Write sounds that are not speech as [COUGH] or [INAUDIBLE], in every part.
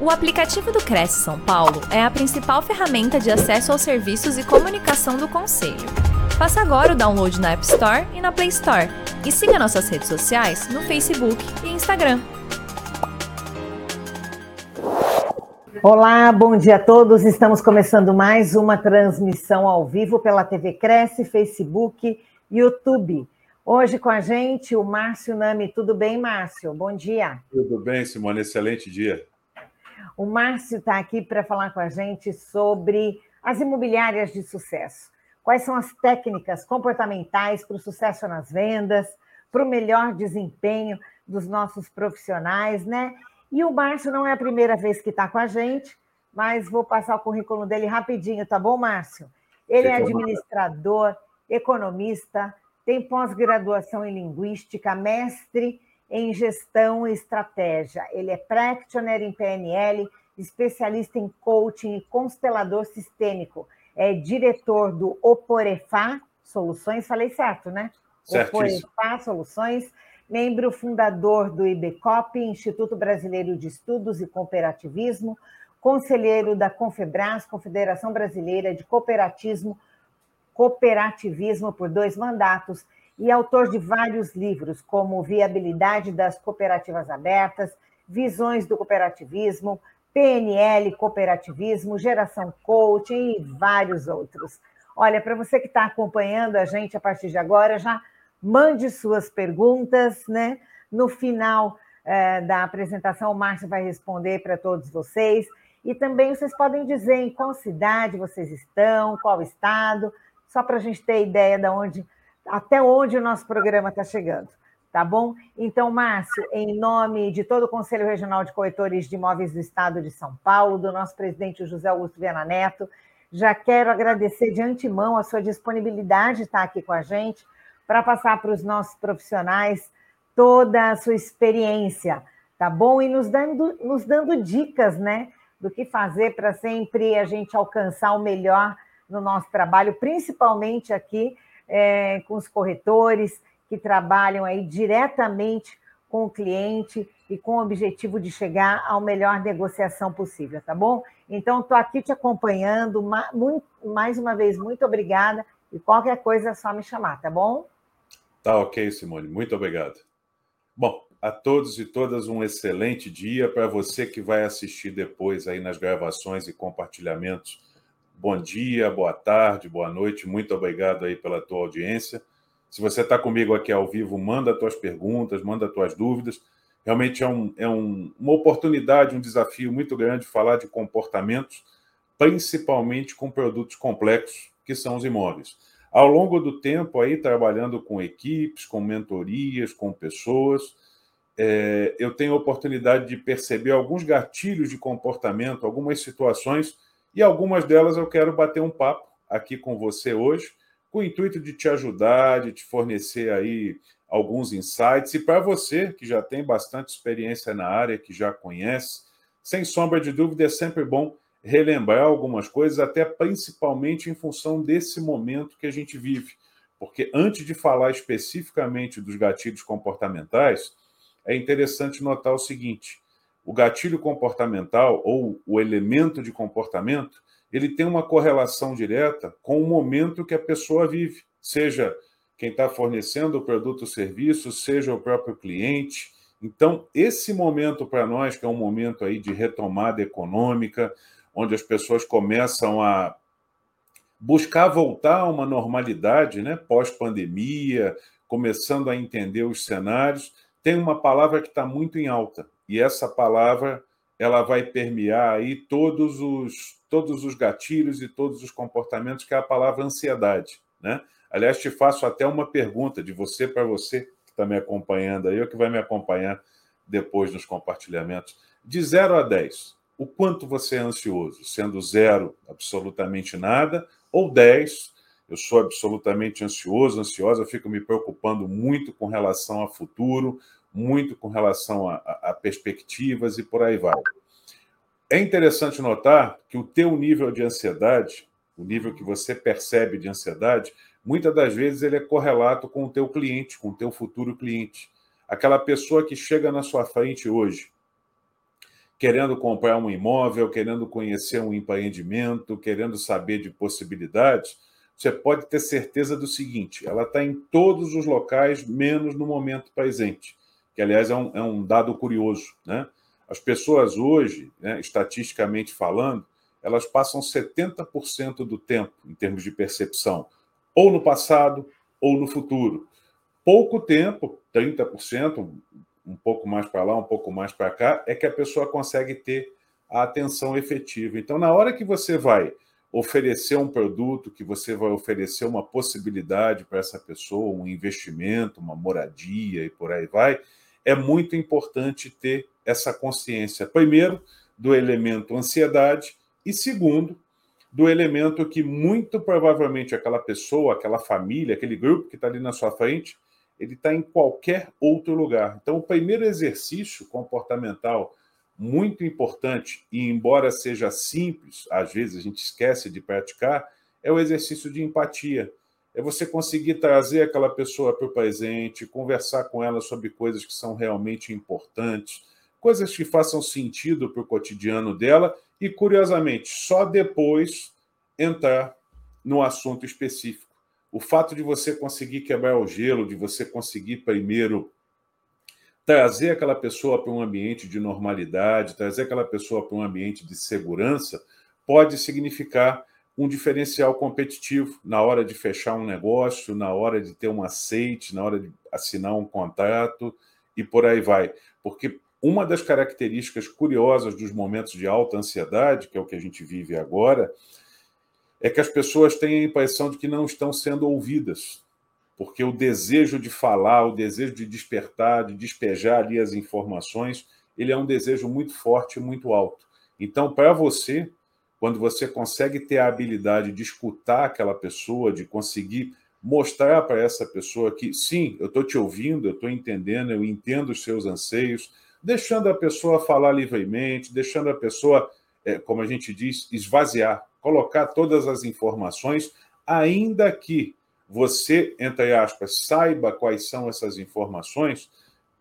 O aplicativo do Cresce São Paulo é a principal ferramenta de acesso aos serviços e comunicação do Conselho. Faça agora o download na App Store e na Play Store. E siga nossas redes sociais no Facebook e Instagram. Olá, bom dia a todos. Estamos começando mais uma transmissão ao vivo pela TV Cresce, Facebook, YouTube. Hoje com a gente o Márcio Nami. Tudo bem, Márcio? Bom dia. Tudo bem, Simone. Excelente dia. O Márcio está aqui para falar com a gente sobre as imobiliárias de sucesso. Quais são as técnicas comportamentais para o sucesso nas vendas, para o melhor desempenho dos nossos profissionais, né? E o Márcio não é a primeira vez que está com a gente, mas vou passar o currículo dele rapidinho, tá bom, Márcio? Ele é administrador, economista, tem pós-graduação em linguística, mestre em gestão e estratégia. Ele é practitioner em PNL, especialista em coaching e constelador sistêmico. É diretor do Oporefá Soluções, falei certo, né? Certíssimo. Oporefá Soluções, membro fundador do IBCOP, Instituto Brasileiro de Estudos e Cooperativismo, conselheiro da Confebras, Confederação Brasileira de Cooperatismo, Cooperativismo por dois mandatos e autor de vários livros, como Viabilidade das Cooperativas Abertas, Visões do Cooperativismo, PNL Cooperativismo, Geração Coaching e vários outros. Olha, para você que está acompanhando a gente a partir de agora, já mande suas perguntas, né? No final eh, da apresentação, o Márcio vai responder para todos vocês. E também vocês podem dizer em qual cidade vocês estão, qual estado, só para a gente ter ideia de onde até onde o nosso programa está chegando, tá bom? Então, Márcio, em nome de todo o Conselho Regional de Corretores de Imóveis do Estado de São Paulo, do nosso presidente José Augusto Viana Neto, já quero agradecer de antemão a sua disponibilidade de estar aqui com a gente para passar para os nossos profissionais toda a sua experiência, tá bom? E nos dando, nos dando dicas, né, do que fazer para sempre a gente alcançar o melhor no nosso trabalho, principalmente aqui é, com os corretores que trabalham aí diretamente com o cliente e com o objetivo de chegar à melhor negociação possível, tá bom? Então, estou aqui te acompanhando, mais uma vez, muito obrigada, e qualquer coisa é só me chamar, tá bom? Tá ok, Simone, muito obrigado. Bom, a todos e todas um excelente dia para você que vai assistir depois aí nas gravações e compartilhamentos bom dia, boa tarde, boa noite. Muito obrigado aí pela tua audiência. Se você está comigo aqui ao vivo, manda tuas perguntas, manda tuas dúvidas. Realmente é, um, é um, uma oportunidade, um desafio muito grande falar de comportamentos, principalmente com produtos complexos, que são os imóveis. Ao longo do tempo, aí trabalhando com equipes, com mentorias, com pessoas, é, eu tenho a oportunidade de perceber alguns gatilhos de comportamento, algumas situações e algumas delas eu quero bater um papo aqui com você hoje, com o intuito de te ajudar, de te fornecer aí alguns insights. E para você que já tem bastante experiência na área, que já conhece, sem sombra de dúvida, é sempre bom relembrar algumas coisas, até principalmente em função desse momento que a gente vive. Porque antes de falar especificamente dos gatilhos comportamentais, é interessante notar o seguinte: o gatilho comportamental ou o elemento de comportamento, ele tem uma correlação direta com o momento que a pessoa vive, seja quem está fornecendo o produto ou serviço, seja o próprio cliente. Então, esse momento para nós, que é um momento aí de retomada econômica, onde as pessoas começam a buscar voltar a uma normalidade, né, pós-pandemia, começando a entender os cenários, tem uma palavra que está muito em alta, e essa palavra ela vai permear aí todos os todos os gatilhos e todos os comportamentos que é a palavra ansiedade, né? Aliás, te faço até uma pergunta de você para você que está me acompanhando aí, ou que vai me acompanhar depois nos compartilhamentos. De 0 a 10, o quanto você é ansioso? Sendo zero, absolutamente nada, ou 10, eu sou absolutamente ansioso, ansiosa, fico me preocupando muito com relação ao futuro, muito com relação a, a, perspectivas e por aí vai. É interessante notar que o teu nível de ansiedade, o nível que você percebe de ansiedade, muitas das vezes ele é correlato com o teu cliente, com o teu futuro cliente. Aquela pessoa que chega na sua frente hoje, querendo comprar um imóvel, querendo conhecer um empreendimento, querendo saber de possibilidades, você pode ter certeza do seguinte: ela está em todos os locais, menos no momento presente, que, aliás, é um, é um dado curioso. Né? As pessoas hoje, né, estatisticamente falando, elas passam 70% do tempo, em termos de percepção, ou no passado ou no futuro. Pouco tempo, 30%, um pouco mais para lá, um pouco mais para cá, é que a pessoa consegue ter a atenção efetiva. Então, na hora que você vai oferecer um produto, que você vai oferecer uma possibilidade para essa pessoa, um investimento, uma moradia e por aí vai, é muito importante ter essa consciência, primeiro, do elemento ansiedade e segundo, do elemento que muito provavelmente aquela pessoa, aquela família, aquele grupo que está ali na sua frente, ele está em qualquer outro lugar. Então, o primeiro exercício comportamental muito importante, e embora seja simples, às vezes a gente esquece de praticar, é o exercício de empatia. É você conseguir trazer aquela pessoa para o presente, conversar com ela sobre coisas que são realmente importantes, coisas que façam sentido para o cotidiano dela e, curiosamente, só depois entrar no assunto específico. O fato de você conseguir quebrar o gelo, de você conseguir primeiro trazer aquela pessoa para um ambiente de normalidade, trazer aquela pessoa para um ambiente de segurança, pode significar um diferencial competitivo na hora de fechar um negócio, na hora de ter um aceite, na hora de assinar um contrato e por aí vai. Porque uma das características curiosas dos momentos de alta ansiedade, que é o que a gente vive agora, é que as pessoas têm a impressão de que não estão sendo ouvidas porque o desejo de falar, o desejo de despertar, de despejar ali as informações, ele é um desejo muito forte, muito alto. Então, para você, quando você consegue ter a habilidade de escutar aquela pessoa, de conseguir mostrar para essa pessoa que sim, eu estou te ouvindo, eu estou entendendo, eu entendo os seus anseios, deixando a pessoa falar livremente, deixando a pessoa, é, como a gente diz, esvaziar, colocar todas as informações, ainda que você, entre aspas, saiba quais são essas informações,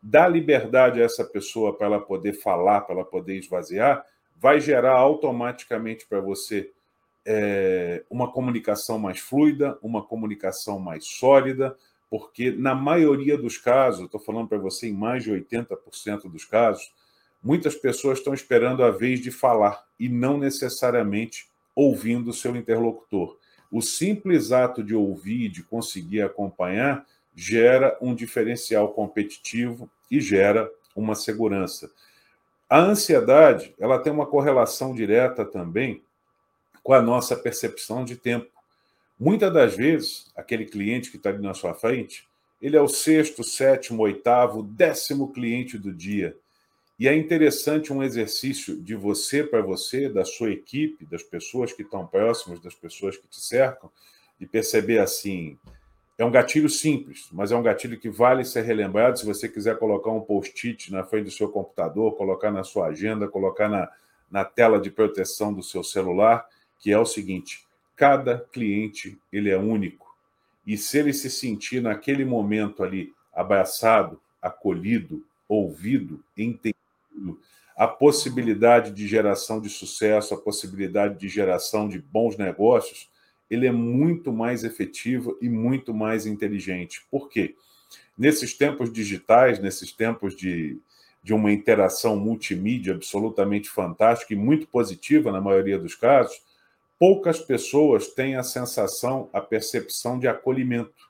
dá liberdade a essa pessoa para ela poder falar, para ela poder esvaziar, vai gerar automaticamente para você é, uma comunicação mais fluida, uma comunicação mais sólida, porque na maioria dos casos, estou falando para você em mais de 80% dos casos, muitas pessoas estão esperando a vez de falar e não necessariamente ouvindo o seu interlocutor. O simples ato de ouvir, de conseguir acompanhar, gera um diferencial competitivo e gera uma segurança. A ansiedade, ela tem uma correlação direta também com a nossa percepção de tempo. Muitas das vezes, aquele cliente que está ali na sua frente, ele é o sexto, sétimo, oitavo, décimo cliente do dia. E é interessante um exercício de você para você, da sua equipe, das pessoas que estão próximas, das pessoas que te cercam, de perceber assim. É um gatilho simples, mas é um gatilho que vale ser relembrado. Se você quiser colocar um post-it na frente do seu computador, colocar na sua agenda, colocar na, na tela de proteção do seu celular, que é o seguinte: cada cliente ele é único. E se ele se sentir naquele momento ali abraçado, acolhido, ouvido, entendido, a possibilidade de geração de sucesso, a possibilidade de geração de bons negócios, ele é muito mais efetivo e muito mais inteligente. Por quê? Nesses tempos digitais, nesses tempos de, de uma interação multimídia absolutamente fantástica e muito positiva na maioria dos casos, poucas pessoas têm a sensação, a percepção de acolhimento.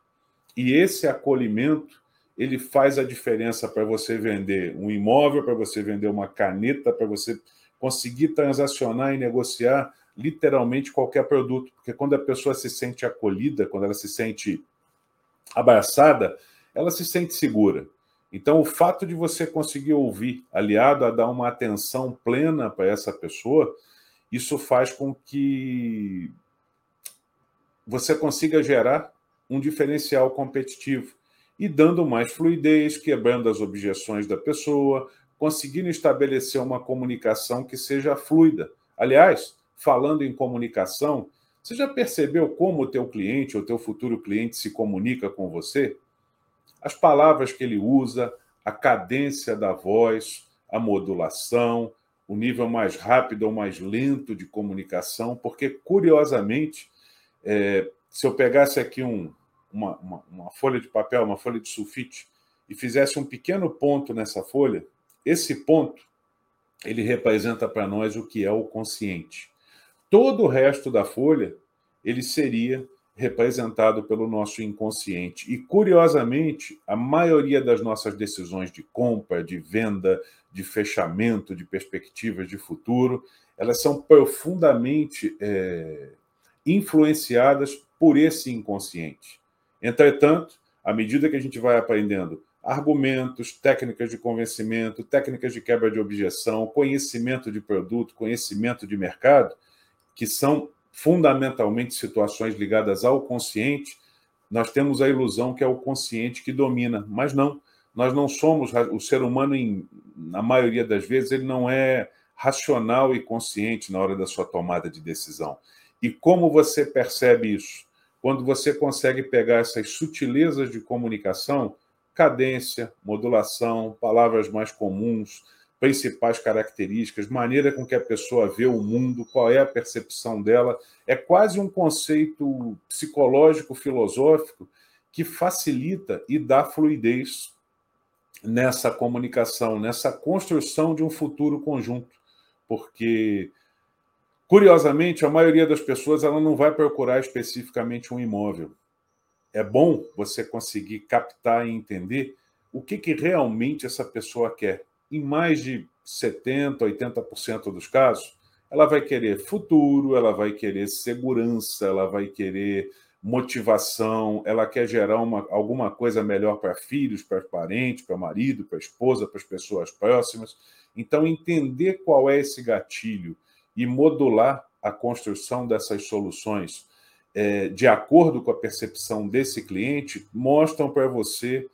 E esse acolhimento ele faz a diferença para você vender um imóvel, para você vender uma caneta, para você conseguir transacionar e negociar literalmente qualquer produto. Porque quando a pessoa se sente acolhida, quando ela se sente abraçada, ela se sente segura. Então, o fato de você conseguir ouvir, aliado a dar uma atenção plena para essa pessoa, isso faz com que você consiga gerar um diferencial competitivo e dando mais fluidez, quebrando as objeções da pessoa, conseguindo estabelecer uma comunicação que seja fluida. Aliás, falando em comunicação, você já percebeu como o teu cliente ou teu futuro cliente se comunica com você? As palavras que ele usa, a cadência da voz, a modulação, o nível mais rápido ou mais lento de comunicação, porque, curiosamente, é, se eu pegasse aqui um, uma, uma, uma folha de papel, uma folha de sulfite, e fizesse um pequeno ponto nessa folha, esse ponto ele representa para nós o que é o consciente. Todo o resto da folha ele seria representado pelo nosso inconsciente. E, curiosamente, a maioria das nossas decisões de compra, de venda, de fechamento, de perspectivas de futuro, elas são profundamente é, influenciadas por esse inconsciente. Entretanto, à medida que a gente vai aprendendo argumentos, técnicas de convencimento, técnicas de quebra de objeção, conhecimento de produto, conhecimento de mercado, que são fundamentalmente situações ligadas ao consciente, nós temos a ilusão que é o consciente que domina, mas não. Nós não somos o ser humano em, na maioria das vezes ele não é racional e consciente na hora da sua tomada de decisão. E como você percebe isso? Quando você consegue pegar essas sutilezas de comunicação, cadência, modulação, palavras mais comuns, principais características, maneira com que a pessoa vê o mundo, qual é a percepção dela. É quase um conceito psicológico, filosófico, que facilita e dá fluidez nessa comunicação, nessa construção de um futuro conjunto. Porque, curiosamente, a maioria das pessoas ela não vai procurar especificamente um imóvel. É bom você conseguir captar e entender o que, que realmente essa pessoa quer em mais de 70%, 80% dos casos, ela vai querer futuro, ela vai querer segurança, ela vai querer motivação, ela quer gerar uma, alguma coisa melhor para filhos, para parentes, para marido, para esposa, para as pessoas próximas. Então, entender qual é esse gatilho e modular a construção dessas soluções é, de acordo com a percepção desse cliente mostram para você,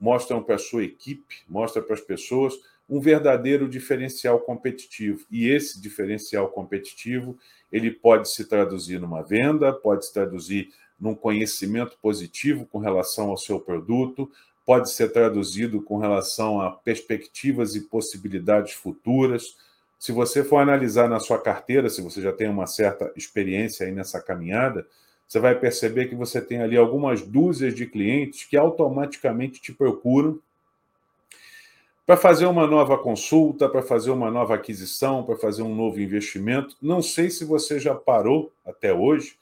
mostram para a sua equipe, mostram para as pessoas um verdadeiro diferencial competitivo. E esse diferencial competitivo, ele pode se traduzir numa venda, pode se traduzir num conhecimento positivo com relação ao seu produto, pode ser traduzido com relação a perspectivas e possibilidades futuras. Se você for analisar na sua carteira, se você já tem uma certa experiência aí nessa caminhada, você vai perceber que você tem ali algumas dúzias de clientes que automaticamente te procuram para fazer uma nova consulta, para fazer uma nova aquisição, para fazer um novo investimento. Não sei se você já parou até hoje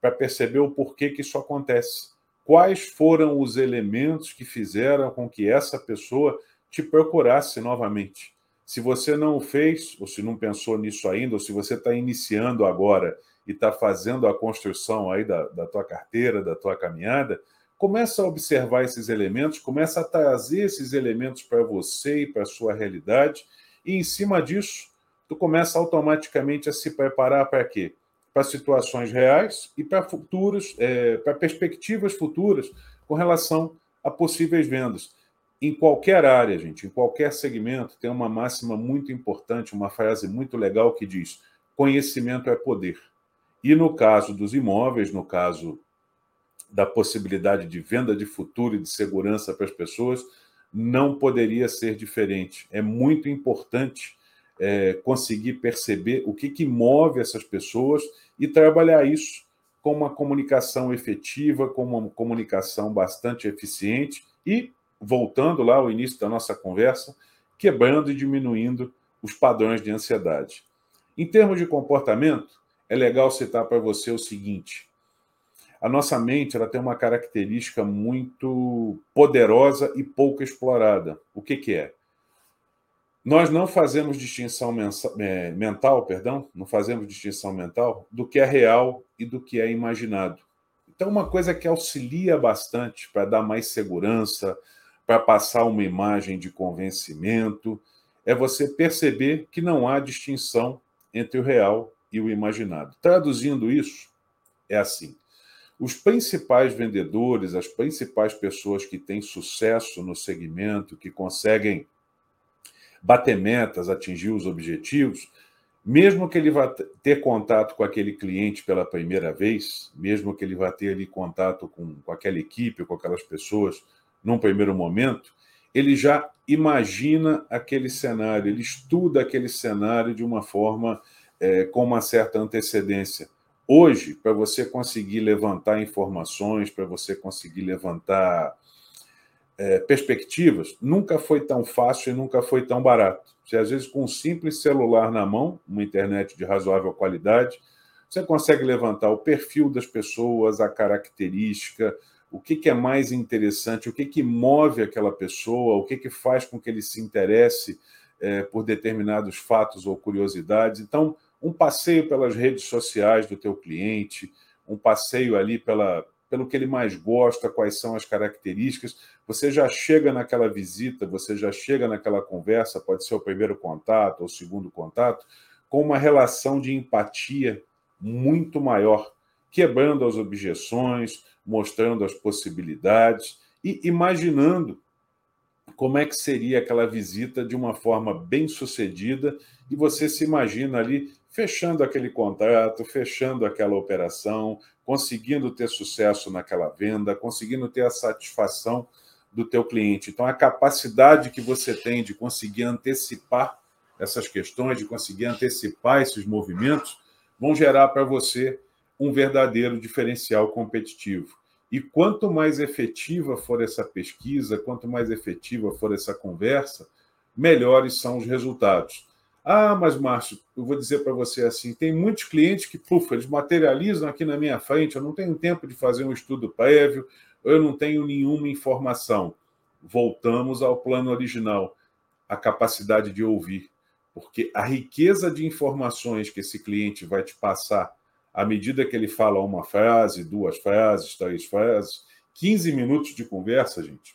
para perceber o porquê que isso acontece. Quais foram os elementos que fizeram com que essa pessoa te procurasse novamente? Se você não fez, ou se não pensou nisso ainda, ou se você está iniciando agora e está fazendo a construção aí da, da tua carteira, da tua caminhada, começa a observar esses elementos, começa a trazer esses elementos para você e para a sua realidade, e em cima disso, tu começa automaticamente a se preparar para quê? Para situações reais e para futuros, é, para perspectivas futuras com relação a possíveis vendas. Em qualquer área, gente, em qualquer segmento, tem uma máxima muito importante, uma frase muito legal que diz: conhecimento é poder. E no caso dos imóveis, no caso da possibilidade de venda de futuro e de segurança para as pessoas, não poderia ser diferente. É muito importante é, conseguir perceber o que, que move essas pessoas e trabalhar isso com uma comunicação efetiva, com uma comunicação bastante eficiente e, voltando lá ao início da nossa conversa, quebrando e diminuindo os padrões de ansiedade. Em termos de comportamento, é legal citar para você o seguinte: a nossa mente ela tem uma característica muito poderosa e pouco explorada. O que, que é? Nós não fazemos distinção é, mental, perdão, não fazemos distinção mental do que é real e do que é imaginado. Então, uma coisa que auxilia bastante para dar mais segurança, para passar uma imagem de convencimento, é você perceber que não há distinção entre o real e o imaginado. Traduzindo isso, é assim: os principais vendedores, as principais pessoas que têm sucesso no segmento, que conseguem bater metas, atingir os objetivos, mesmo que ele vá ter contato com aquele cliente pela primeira vez, mesmo que ele vá ter ali contato com, com aquela equipe, com aquelas pessoas num primeiro momento, ele já imagina aquele cenário, ele estuda aquele cenário de uma forma é, com uma certa antecedência. Hoje, para você conseguir levantar informações, para você conseguir levantar é, perspectivas, nunca foi tão fácil e nunca foi tão barato. Você, às vezes, com um simples celular na mão, uma internet de razoável qualidade, você consegue levantar o perfil das pessoas, a característica, o que, que é mais interessante, o que, que move aquela pessoa, o que, que faz com que ele se interesse é, por determinados fatos ou curiosidades. Então, um passeio pelas redes sociais do teu cliente, um passeio ali pela, pelo que ele mais gosta, quais são as características. Você já chega naquela visita, você já chega naquela conversa, pode ser o primeiro contato ou o segundo contato, com uma relação de empatia muito maior, quebrando as objeções, mostrando as possibilidades e imaginando como é que seria aquela visita de uma forma bem sucedida e você se imagina ali fechando aquele contrato, fechando aquela operação, conseguindo ter sucesso naquela venda, conseguindo ter a satisfação do teu cliente. Então a capacidade que você tem de conseguir antecipar essas questões, de conseguir antecipar esses movimentos, vão gerar para você um verdadeiro diferencial competitivo. E quanto mais efetiva for essa pesquisa, quanto mais efetiva for essa conversa, melhores são os resultados. Ah, mas Márcio, eu vou dizer para você assim: tem muitos clientes que, puf, eles materializam aqui na minha frente, eu não tenho tempo de fazer um estudo prévio, eu não tenho nenhuma informação. Voltamos ao plano original, a capacidade de ouvir. Porque a riqueza de informações que esse cliente vai te passar à medida que ele fala uma frase, duas frases, três frases, 15 minutos de conversa, gente,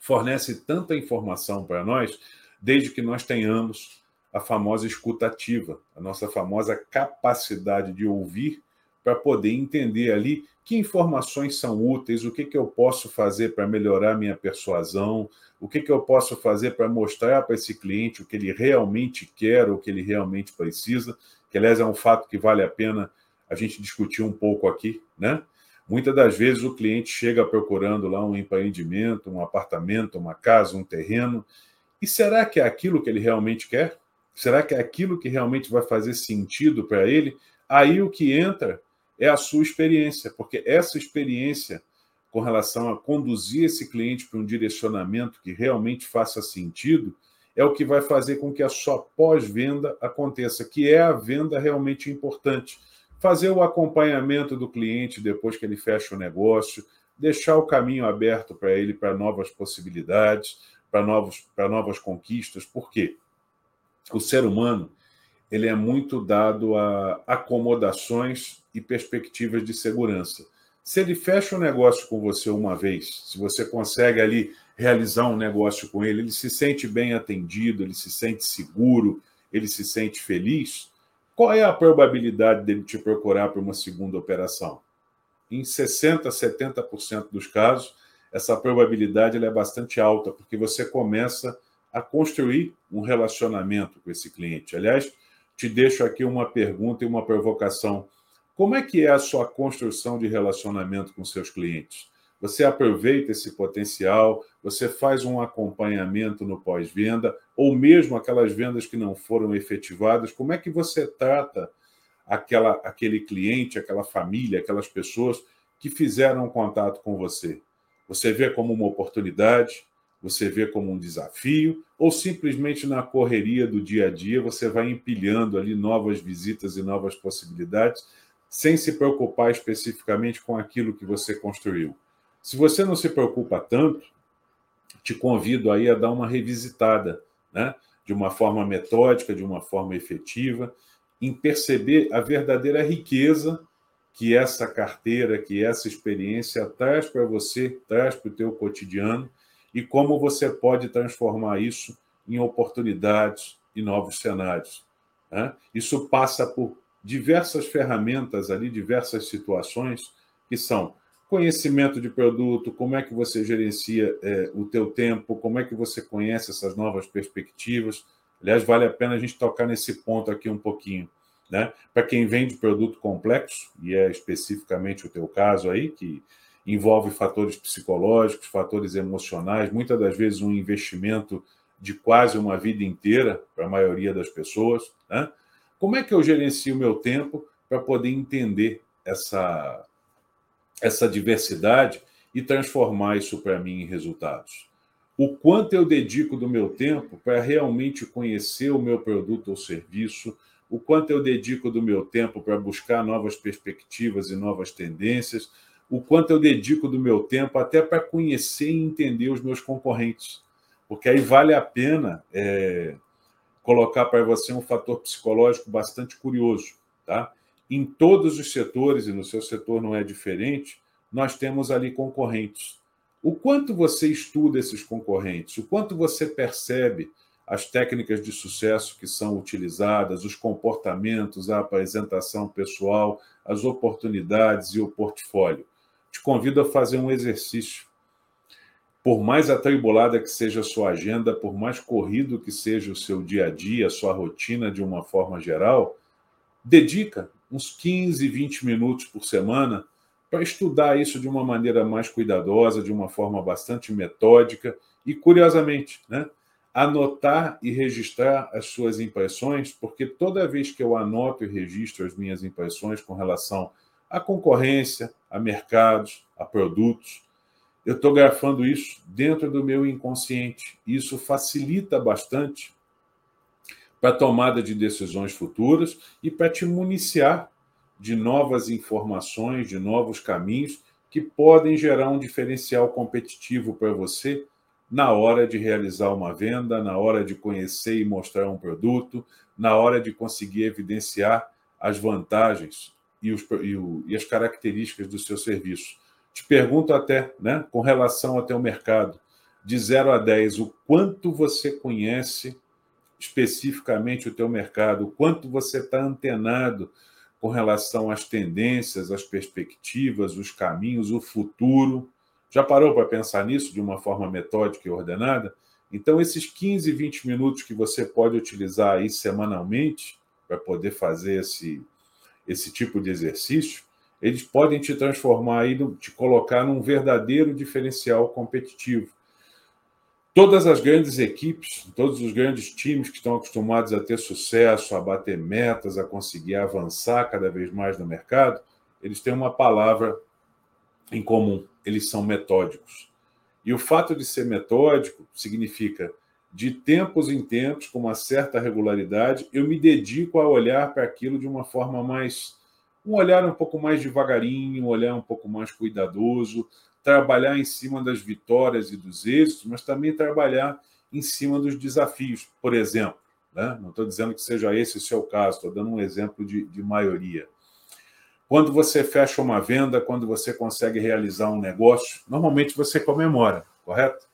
fornece tanta informação para nós, desde que nós tenhamos a famosa escutativa, a nossa famosa capacidade de ouvir para poder entender ali que informações são úteis, o que, que eu posso fazer para melhorar minha persuasão, o que, que eu posso fazer para mostrar para esse cliente o que ele realmente quer, o que ele realmente precisa, que aliás é um fato que vale a pena a gente discutiu um pouco aqui, né? Muitas das vezes o cliente chega procurando lá um empreendimento, um apartamento, uma casa, um terreno. E será que é aquilo que ele realmente quer? Será que é aquilo que realmente vai fazer sentido para ele? Aí o que entra é a sua experiência, porque essa experiência com relação a conduzir esse cliente para um direcionamento que realmente faça sentido é o que vai fazer com que a sua pós-venda aconteça, que é a venda realmente importante fazer o acompanhamento do cliente depois que ele fecha o negócio, deixar o caminho aberto para ele para novas possibilidades, para para novas conquistas. Por quê? O ser humano ele é muito dado a acomodações e perspectivas de segurança. Se ele fecha um negócio com você uma vez, se você consegue ali realizar um negócio com ele, ele se sente bem atendido, ele se sente seguro, ele se sente feliz, qual é a probabilidade dele te procurar para uma segunda operação? Em 60%, 70% dos casos, essa probabilidade é bastante alta, porque você começa a construir um relacionamento com esse cliente. Aliás, te deixo aqui uma pergunta e uma provocação. Como é que é a sua construção de relacionamento com seus clientes? Você aproveita esse potencial, você faz um acompanhamento no pós-venda, ou mesmo aquelas vendas que não foram efetivadas, como é que você trata aquela, aquele cliente, aquela família, aquelas pessoas que fizeram contato com você? Você vê como uma oportunidade, você vê como um desafio, ou simplesmente na correria do dia a dia você vai empilhando ali novas visitas e novas possibilidades, sem se preocupar especificamente com aquilo que você construiu? Se você não se preocupa tanto, te convido aí a dar uma revisitada, né? de uma forma metódica, de uma forma efetiva, em perceber a verdadeira riqueza que essa carteira, que essa experiência traz para você, traz para o teu cotidiano e como você pode transformar isso em oportunidades e novos cenários. Né? Isso passa por diversas ferramentas ali, diversas situações que são conhecimento de produto, como é que você gerencia é, o teu tempo, como é que você conhece essas novas perspectivas. Aliás, vale a pena a gente tocar nesse ponto aqui um pouquinho. Né? Para quem vende produto complexo, e é especificamente o teu caso aí, que envolve fatores psicológicos, fatores emocionais, muitas das vezes um investimento de quase uma vida inteira para a maioria das pessoas. Né? Como é que eu gerencio o meu tempo para poder entender essa, essa diversidade e transformar isso para mim em resultados? O quanto eu dedico do meu tempo para realmente conhecer o meu produto ou serviço, o quanto eu dedico do meu tempo para buscar novas perspectivas e novas tendências, o quanto eu dedico do meu tempo até para conhecer e entender os meus concorrentes. Porque aí vale a pena é, colocar para você um fator psicológico bastante curioso. Tá? Em todos os setores, e no seu setor não é diferente, nós temos ali concorrentes. O quanto você estuda esses concorrentes, o quanto você percebe as técnicas de sucesso que são utilizadas, os comportamentos, a apresentação pessoal, as oportunidades e o portfólio. Te convido a fazer um exercício. Por mais atribulada que seja a sua agenda, por mais corrido que seja o seu dia a dia, a sua rotina de uma forma geral, dedica uns 15, 20 minutos por semana para estudar isso de uma maneira mais cuidadosa, de uma forma bastante metódica e, curiosamente, né, anotar e registrar as suas impressões, porque toda vez que eu anoto e registro as minhas impressões com relação à concorrência, a mercados, a produtos, eu estou grafando isso dentro do meu inconsciente. Isso facilita bastante para a tomada de decisões futuras e para te municiar de novas informações, de novos caminhos que podem gerar um diferencial competitivo para você na hora de realizar uma venda, na hora de conhecer e mostrar um produto, na hora de conseguir evidenciar as vantagens e, os, e, o, e as características do seu serviço. Te pergunto até, né, com relação até o mercado, de 0 a 10, o quanto você conhece especificamente o teu mercado, o quanto você está antenado com relação às tendências, às perspectivas, os caminhos, o futuro. Já parou para pensar nisso de uma forma metódica e ordenada? Então, esses 15, 20 minutos que você pode utilizar aí semanalmente para poder fazer esse, esse tipo de exercício, eles podem te transformar aí, te colocar num verdadeiro diferencial competitivo. Todas as grandes equipes, todos os grandes times que estão acostumados a ter sucesso, a bater metas, a conseguir avançar cada vez mais no mercado, eles têm uma palavra em comum: eles são metódicos. E o fato de ser metódico significa, de tempos em tempos, com uma certa regularidade, eu me dedico a olhar para aquilo de uma forma mais. um olhar um pouco mais devagarinho, um olhar um pouco mais cuidadoso, trabalhar em cima das vitórias e dos êxitos, mas também trabalhar em cima dos desafios. Por exemplo, né? não estou dizendo que seja esse o seu caso, estou dando um exemplo de, de maioria. Quando você fecha uma venda, quando você consegue realizar um negócio, normalmente você comemora, correto?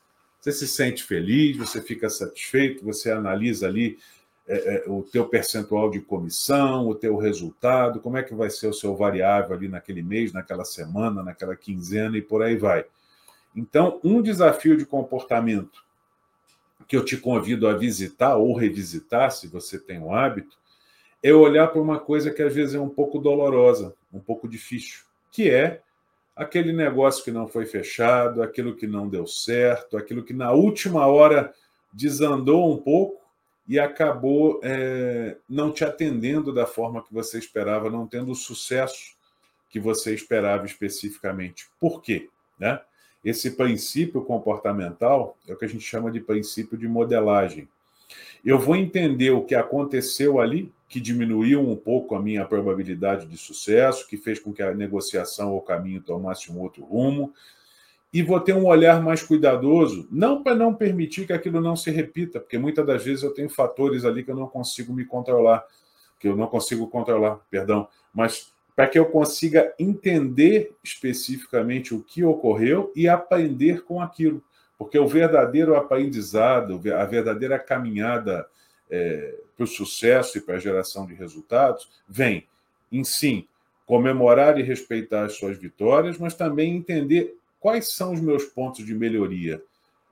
Você se sente feliz, você fica satisfeito, você analisa ali é, é, o teu percentual de comissão, o teu resultado, como é que vai ser o seu variável ali naquele mês, naquela semana, naquela quinzena e por aí vai. Então, um desafio de comportamento que eu te convido a visitar ou revisitar, se você tem o hábito, é olhar para uma coisa que às vezes é um pouco dolorosa, um pouco difícil, que é aquele negócio que não foi fechado, aquilo que não deu certo, aquilo que na última hora desandou um pouco e acabou é, não te atendendo da forma que você esperava, não tendo o sucesso que você esperava especificamente. Por quê? Né? Esse princípio comportamental é o que a gente chama de princípio de modelagem. Eu vou entender o que aconteceu ali, que diminuiu um pouco a minha probabilidade de sucesso, que fez com que a negociação ou o caminho tomasse um outro rumo, e vou ter um olhar mais cuidadoso, não para não permitir que aquilo não se repita, porque muitas das vezes eu tenho fatores ali que eu não consigo me controlar, que eu não consigo controlar, perdão, mas para que eu consiga entender especificamente o que ocorreu e aprender com aquilo. Porque o verdadeiro aprendizado, a verdadeira caminhada é, para o sucesso e para a geração de resultados vem em sim comemorar e respeitar as suas vitórias, mas também entender quais são os meus pontos de melhoria.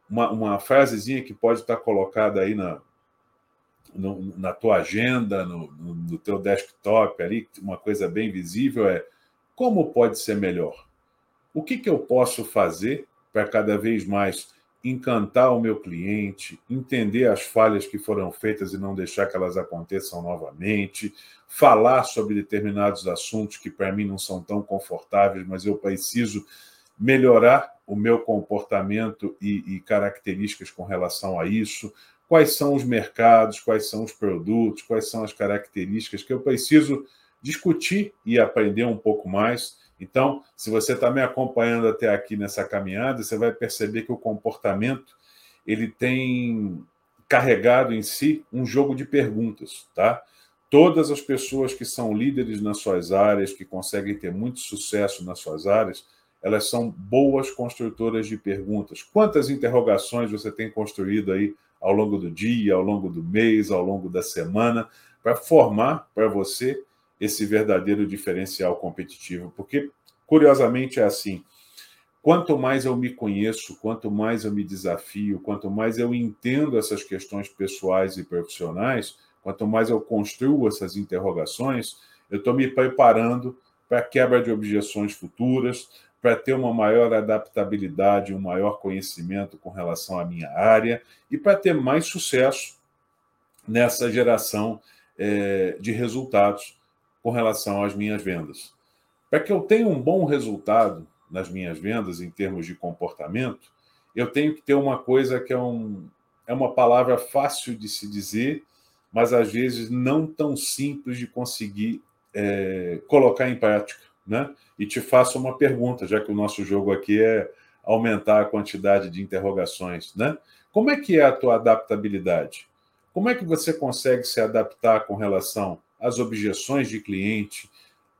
Uma, uma frasezinha que pode estar colocada aí na, no, na tua agenda, no, no, no teu desktop ali, uma coisa bem visível é como pode ser melhor? o que, que eu posso fazer para cada vez mais encantar o meu cliente, entender as falhas que foram feitas e não deixar que elas aconteçam novamente, falar sobre determinados assuntos que para mim não são tão confortáveis, mas eu preciso melhorar o meu comportamento e, e, características com relação a isso, quais são os mercados, quais são os produtos, quais são as características que eu preciso discutir e aprender um pouco mais. Então, se você está me acompanhando até aqui nessa caminhada, você vai perceber que o comportamento ele tem carregado em si um jogo de perguntas, tá? Todas as pessoas que são líderes nas suas áreas, que conseguem ter muito sucesso nas suas áreas, elas são boas construtoras de perguntas. Quantas interrogações você tem construído aí ao longo do dia, ao longo do mês, ao longo da semana, para formar para você esse verdadeiro diferencial competitivo? Porque, curiosamente, é assim. Quanto mais eu me conheço, quanto mais eu me desafio, quanto mais eu entendo essas questões pessoais e profissionais, quanto mais eu construo essas interrogações, eu estou me preparando para quebra de objeções futuras, para ter uma maior adaptabilidade, um maior conhecimento com relação à minha área e para ter mais sucesso nessa geração é, de resultados com relação às minhas vendas. Para que eu tenha um bom resultado nas minhas vendas em termos de comportamento, eu tenho que ter uma coisa que é, um, é uma palavra fácil de se dizer, mas às vezes não tão simples de conseguir é, colocar em prática né? E te faço uma pergunta, já que o nosso jogo aqui é aumentar a quantidade de interrogações, né? Como é que é a tua adaptabilidade? Como é que você consegue se adaptar com relação às objeções de cliente,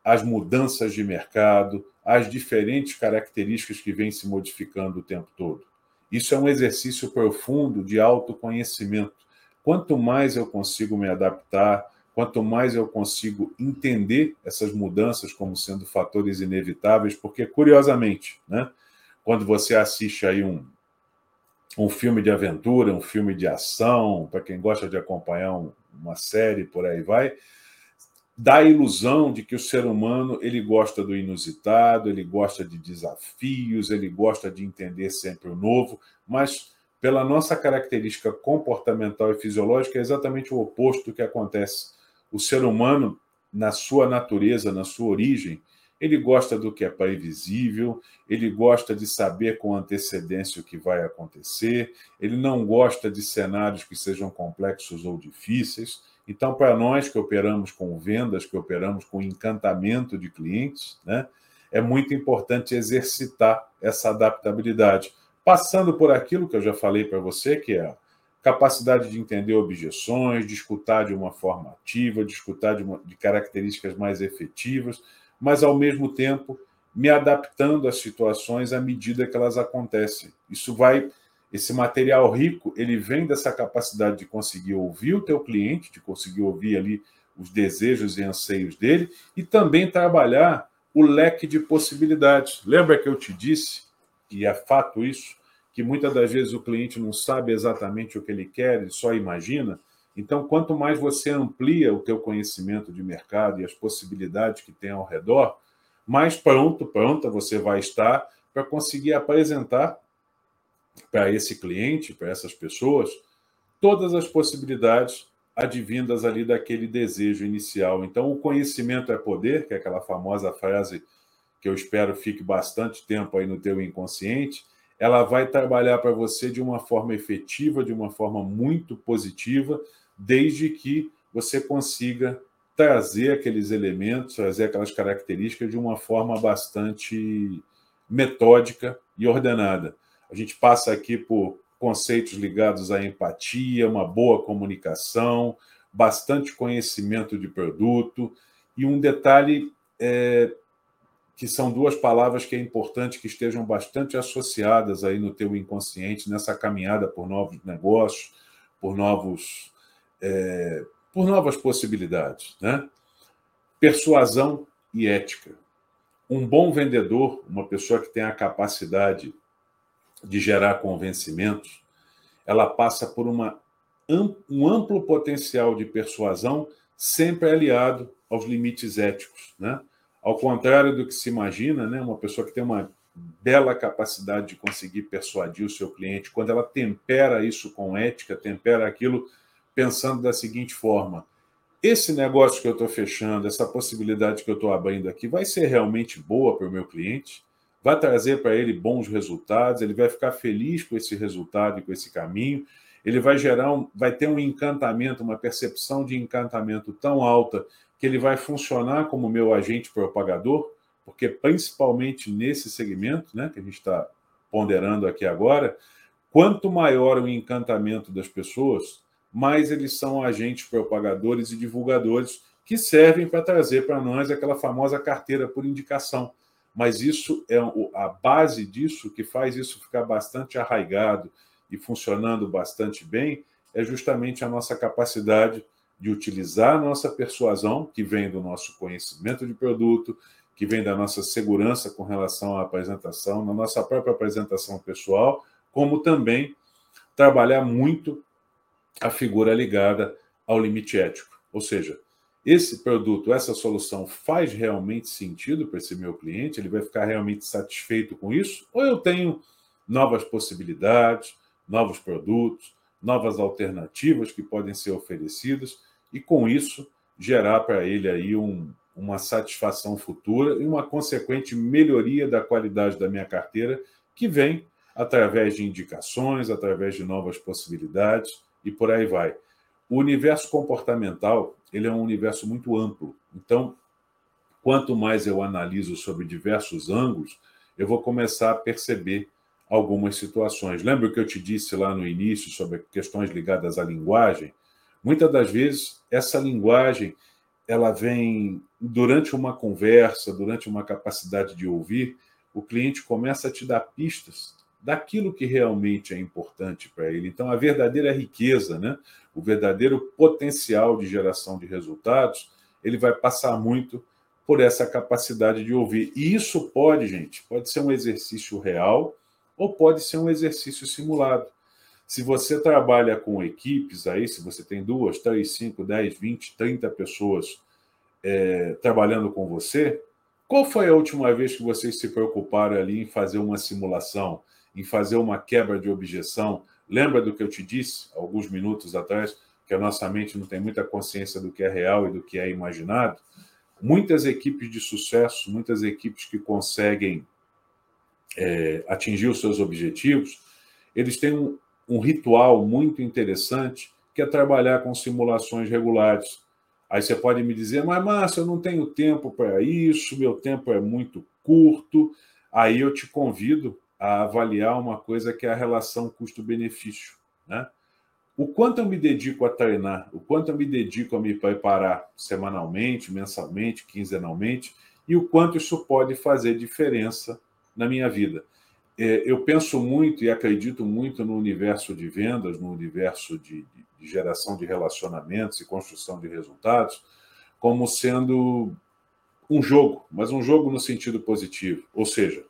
às mudanças de mercado, às diferentes características que vêm se modificando o tempo todo? Isso é um exercício profundo de autoconhecimento. Quanto mais eu consigo me adaptar, quanto mais eu consigo entender essas mudanças como sendo fatores inevitáveis, porque, curiosamente, né, quando você assiste aí um, um filme de aventura, um filme de ação, para quem gosta de acompanhar um, uma série, por aí vai, dá a ilusão de que o ser humano ele gosta do inusitado, ele gosta de desafios, ele gosta de entender sempre o novo, mas pela nossa característica comportamental e fisiológica é exatamente o oposto do que acontece o ser humano, na sua natureza, na sua origem, ele gosta do que é previsível, ele gosta de saber com antecedência o que vai acontecer, ele não gosta de cenários que sejam complexos ou difíceis. Então, para nós que operamos com vendas, que operamos com encantamento de clientes, né, é muito importante exercitar essa adaptabilidade, passando por aquilo que eu já falei para você, que é capacidade de entender objeções, de escutar de uma forma ativa, de escutar de, uma, de características mais efetivas, mas ao mesmo tempo me adaptando às situações à medida que elas acontecem. Isso vai esse material rico, ele vem dessa capacidade de conseguir ouvir o teu cliente, de conseguir ouvir ali os desejos e anseios dele e também trabalhar o leque de possibilidades. Lembra que eu te disse, e é fato isso, que muitas das vezes o cliente não sabe exatamente o que ele quer, ele só imagina. Então, quanto mais você amplia o teu conhecimento de mercado e as possibilidades que tem ao redor, mais pronto, pronta você vai estar para conseguir apresentar para esse cliente, para essas pessoas, todas as possibilidades advindas ali daquele desejo inicial. Então, o conhecimento é poder, que é aquela famosa frase que eu espero fique bastante tempo aí no teu inconsciente, ela vai trabalhar para você de uma forma efetiva, de uma forma muito positiva, desde que você consiga trazer aqueles elementos, trazer aquelas características de uma forma bastante metódica e ordenada. A gente passa aqui por conceitos ligados à empatia, uma boa comunicação, bastante conhecimento de produto e um detalhe é, que são duas palavras que é importante que estejam bastante associadas aí no teu inconsciente nessa caminhada por novos negócios, por novos, é, por novas possibilidades, né? Persuasão e ética. Um bom vendedor, uma pessoa que tem a capacidade de gerar convencimentos, ela passa por uma, um amplo potencial de persuasão, sempre aliado aos limites éticos, né? Ao contrário do que se imagina, né, uma pessoa que tem uma bela capacidade de conseguir persuadir o seu cliente, quando ela tempera isso com ética, tempera aquilo pensando da seguinte forma: esse negócio que eu estou fechando, essa possibilidade que eu estou abrindo aqui, vai ser realmente boa para o meu cliente? Vai trazer para ele bons resultados? Ele vai ficar feliz com esse resultado e com esse caminho? Ele vai gerar, um, vai ter um encantamento, uma percepção de encantamento tão alta que ele vai funcionar como meu agente propagador? Porque principalmente nesse segmento, né, que a gente está ponderando aqui agora, quanto maior o encantamento das pessoas, mais eles são agentes propagadores e divulgadores que servem para trazer para nós aquela famosa carteira por indicação. Mas isso é a base disso, que faz isso ficar bastante arraigado e funcionando bastante bem, é justamente a nossa capacidade de utilizar a nossa persuasão, que vem do nosso conhecimento de produto, que vem da nossa segurança com relação à apresentação, na nossa própria apresentação pessoal, como também trabalhar muito a figura ligada ao limite ético. Ou seja, esse produto, essa solução faz realmente sentido para esse meu cliente? Ele vai ficar realmente satisfeito com isso? Ou eu tenho novas possibilidades, novos produtos, novas alternativas que podem ser oferecidas e com isso gerar para ele aí um, uma satisfação futura e uma consequente melhoria da qualidade da minha carteira que vem através de indicações, através de novas possibilidades e por aí vai. O universo comportamental ele é um universo muito amplo. Então, quanto mais eu analiso sobre diversos ângulos, eu vou começar a perceber algumas situações. Lembra o que eu te disse lá no início sobre questões ligadas à linguagem? Muitas das vezes essa linguagem ela vem durante uma conversa, durante uma capacidade de ouvir, o cliente começa a te dar pistas daquilo que realmente é importante para ele. Então, a verdadeira riqueza, né? o verdadeiro potencial de geração de resultados, ele vai passar muito por essa capacidade de ouvir. E isso pode, gente, pode ser um exercício real ou pode ser um exercício simulado. Se você trabalha com equipes aí, se você tem duas, três, cinco, dez, vinte, trinta pessoas é, trabalhando com você, qual foi a última vez que vocês se preocuparam ali em fazer uma simulação? Em fazer uma quebra de objeção. Lembra do que eu te disse alguns minutos atrás, que a nossa mente não tem muita consciência do que é real e do que é imaginado? Muitas equipes de sucesso, muitas equipes que conseguem é, atingir os seus objetivos, eles têm um, um ritual muito interessante que é trabalhar com simulações regulares. Aí você pode me dizer, mas Márcio, eu não tenho tempo para isso, meu tempo é muito curto. Aí eu te convido a avaliar uma coisa que é a relação custo-benefício. Né? O quanto eu me dedico a treinar, o quanto eu me dedico a me preparar semanalmente, mensalmente, quinzenalmente, e o quanto isso pode fazer diferença na minha vida. É, eu penso muito e acredito muito no universo de vendas, no universo de, de geração de relacionamentos e construção de resultados, como sendo um jogo, mas um jogo no sentido positivo. Ou seja,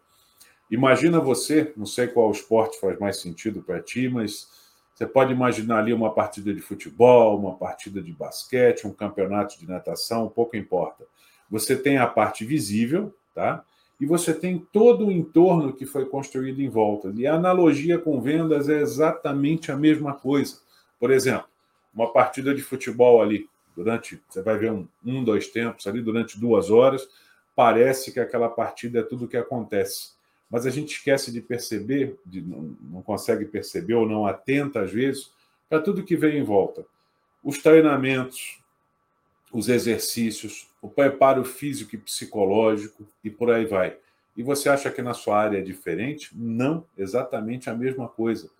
Imagina você, não sei qual esporte faz mais sentido para ti, mas você pode imaginar ali uma partida de futebol, uma partida de basquete, um campeonato de natação, pouco importa. Você tem a parte visível, tá? E você tem todo o entorno que foi construído em volta. E a analogia com vendas é exatamente a mesma coisa. Por exemplo, uma partida de futebol ali, durante, você vai ver um, um dois tempos ali, durante duas horas, parece que aquela partida é tudo o que acontece mas a gente esquece de perceber, de, não, não consegue perceber ou não atenta às vezes para tudo que vem em volta. Os treinamentos, os exercícios, o preparo físico e psicológico e por aí vai. E você acha que na sua área é diferente? Não, exatamente a mesma coisa.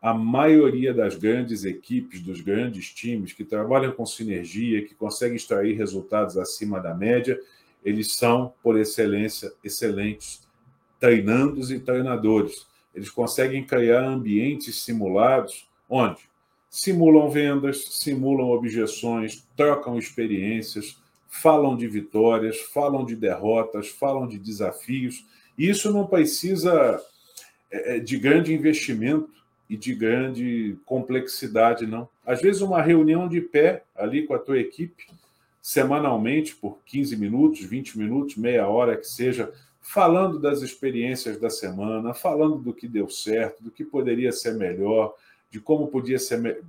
A maioria das grandes equipes, dos grandes times que trabalham com sinergia, que conseguem extrair resultados acima da média, eles são, por excelência, excelentes treinandos e treinadores. Eles conseguem criar ambientes simulados onde simulam vendas, simulam objeções, trocam experiências, falam de vitórias, falam de derrotas, falam de desafios. Isso não precisa é, é, de grande investimento e de grande complexidade, não. Às vezes, uma reunião de pé ali com a tua equipe, semanalmente, por 15 minutos, 20 minutos, meia hora que seja, falando das experiências da semana, falando do que deu certo, do que poderia ser melhor, de como podia ser,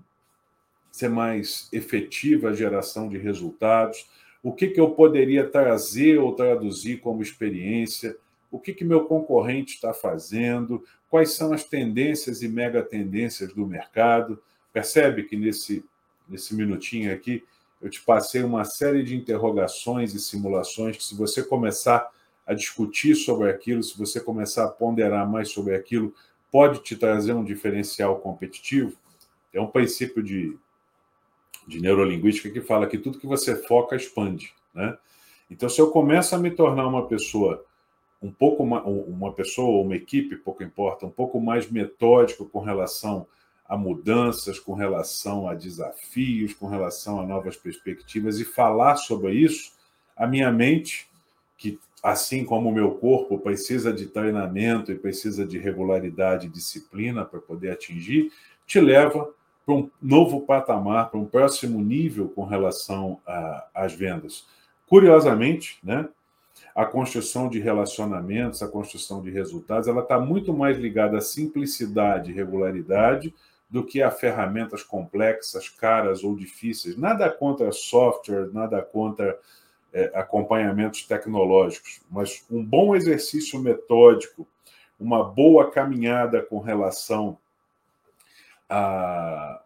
ser mais efetiva a geração de resultados, o que, que eu poderia trazer ou traduzir como experiência, o que, que meu concorrente está fazendo, quais são as tendências e mega tendências do mercado. Percebe que nesse, nesse minutinho aqui eu te passei uma série de interrogações e simulações que, se você começar a discutir sobre aquilo, se você começar a ponderar mais sobre aquilo, pode te trazer um diferencial competitivo. É um princípio de de neurolinguística que fala que tudo que você foca expande, né? Então, se eu começo a me tornar uma pessoa um pouco uma pessoa ou uma equipe, pouco importa, um pouco mais metódico com relação a mudanças, com relação a desafios, com relação a novas perspectivas e falar sobre isso, a minha mente, que assim como o meu corpo precisa de treinamento e precisa de regularidade e disciplina para poder atingir, te leva para um novo patamar, para um próximo nível com relação às vendas. Curiosamente, né, a construção de relacionamentos, a construção de resultados, ela está muito mais ligada à simplicidade e regularidade do que a ferramentas complexas, caras ou difíceis. Nada contra software, nada contra é, acompanhamentos tecnológicos, mas um bom exercício metódico, uma boa caminhada com relação a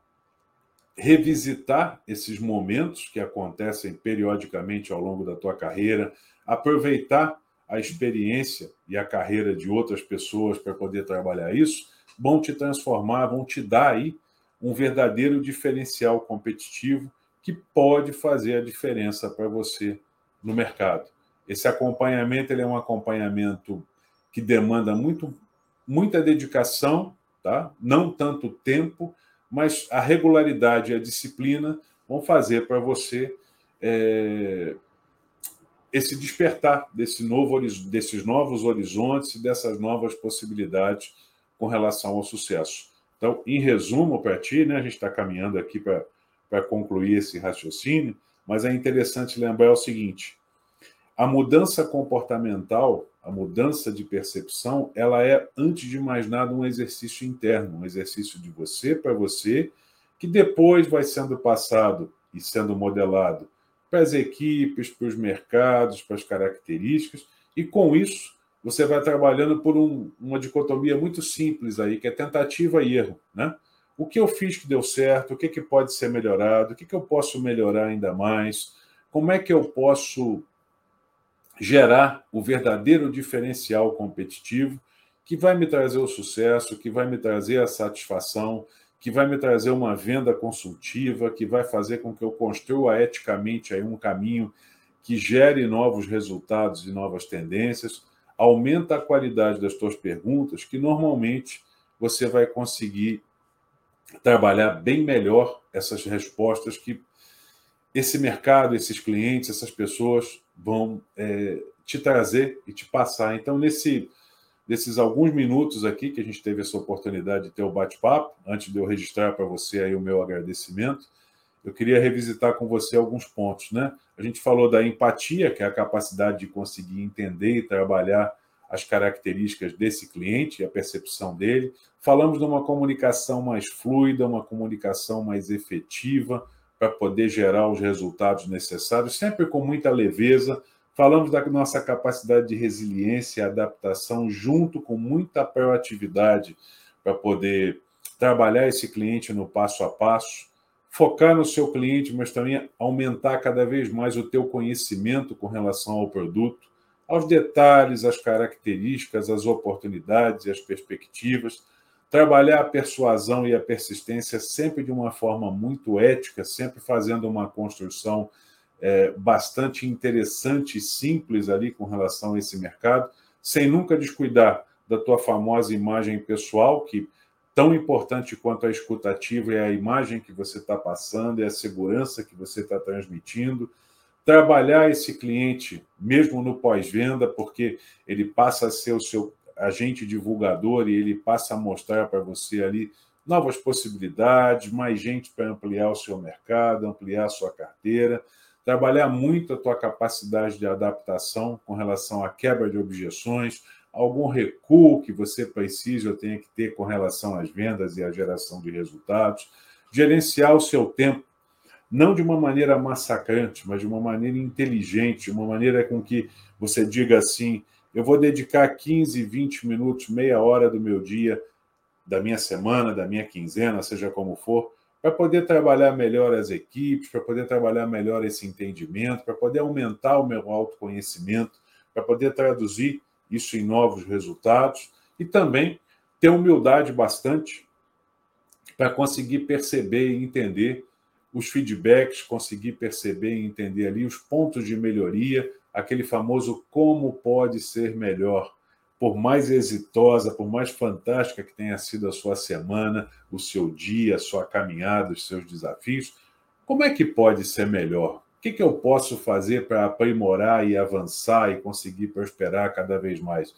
revisitar esses momentos que acontecem periodicamente ao longo da tua carreira, aproveitar a experiência e a carreira de outras pessoas para poder trabalhar isso, vão te transformar, vão te dar aí um verdadeiro diferencial competitivo que pode fazer a diferença para você no mercado. Esse acompanhamento ele é um acompanhamento que demanda muito, muita dedicação tá? não tanto tempo, mas a regularidade e a disciplina vão fazer para você é, esse despertar desse novo, desses novos horizontes e dessas novas possibilidades com relação ao sucesso. Então, em resumo para ti, né, a gente está caminhando aqui para concluir esse raciocínio, mas é interessante lembrar o seguinte: a mudança comportamental a mudança de percepção, ela é, antes de mais nada, um exercício interno, um exercício de você para você, que depois vai sendo passado e sendo modelado para as equipes, para os mercados, para as características, e com isso você vai trabalhando por um, uma dicotomia muito simples aí, que é tentativa e erro, né? O que eu fiz que deu certo, o que, que pode ser melhorado, o que, que eu posso melhorar ainda mais, como é que eu posso gerar o verdadeiro diferencial competitivo que vai me trazer o sucesso, que vai me trazer a satisfação, que vai me trazer uma venda consultiva, que vai fazer com que eu construa eticamente aí um caminho que gere novos resultados e novas tendências, aumenta a qualidade das tuas perguntas, que normalmente você vai conseguir trabalhar bem melhor essas respostas que esse mercado, esses clientes, essas pessoas vão é, te trazer e te passar. Então, nesse, nesses alguns minutos aqui que a gente teve essa oportunidade de ter o bate-papo, antes de eu registrar para você aí o meu agradecimento, eu queria revisitar com você alguns pontos, né? A gente falou da empatia, que é a capacidade de conseguir entender e trabalhar as características desse cliente, a percepção dele. Falamos de uma comunicação mais fluida, uma comunicação mais efetiva, para poder gerar os resultados necessários, sempre com muita leveza. Falamos da nossa capacidade de resiliência e adaptação, junto com muita proatividade, para poder trabalhar esse cliente no passo a passo, focar no seu cliente, mas também aumentar cada vez mais o teu conhecimento com relação ao produto, aos detalhes, às características, às oportunidades e às perspectivas trabalhar a persuasão e a persistência sempre de uma forma muito ética, sempre fazendo uma construção é, bastante interessante e simples ali com relação a esse mercado, sem nunca descuidar da tua famosa imagem pessoal, que tão importante quanto a escutativa é a imagem que você está passando, é a segurança que você está transmitindo. Trabalhar esse cliente, mesmo no pós-venda, porque ele passa a ser o seu agente divulgador e ele passa a mostrar para você ali novas possibilidades, mais gente para ampliar o seu mercado, ampliar a sua carteira. trabalhar muito a tua capacidade de adaptação com relação à quebra de objeções, algum recuo que você precise ou tenha que ter com relação às vendas e à geração de resultados, gerenciar o seu tempo, não de uma maneira massacrante, mas de uma maneira inteligente, de uma maneira com que você diga assim: eu vou dedicar 15, 20 minutos, meia hora do meu dia, da minha semana, da minha quinzena, seja como for, para poder trabalhar melhor as equipes, para poder trabalhar melhor esse entendimento, para poder aumentar o meu autoconhecimento, para poder traduzir isso em novos resultados e também ter humildade bastante para conseguir perceber e entender os feedbacks, conseguir perceber e entender ali os pontos de melhoria, aquele famoso como pode ser melhor. Por mais exitosa, por mais fantástica que tenha sido a sua semana, o seu dia, a sua caminhada, os seus desafios, como é que pode ser melhor? O que, que eu posso fazer para aprimorar e avançar e conseguir prosperar cada vez mais?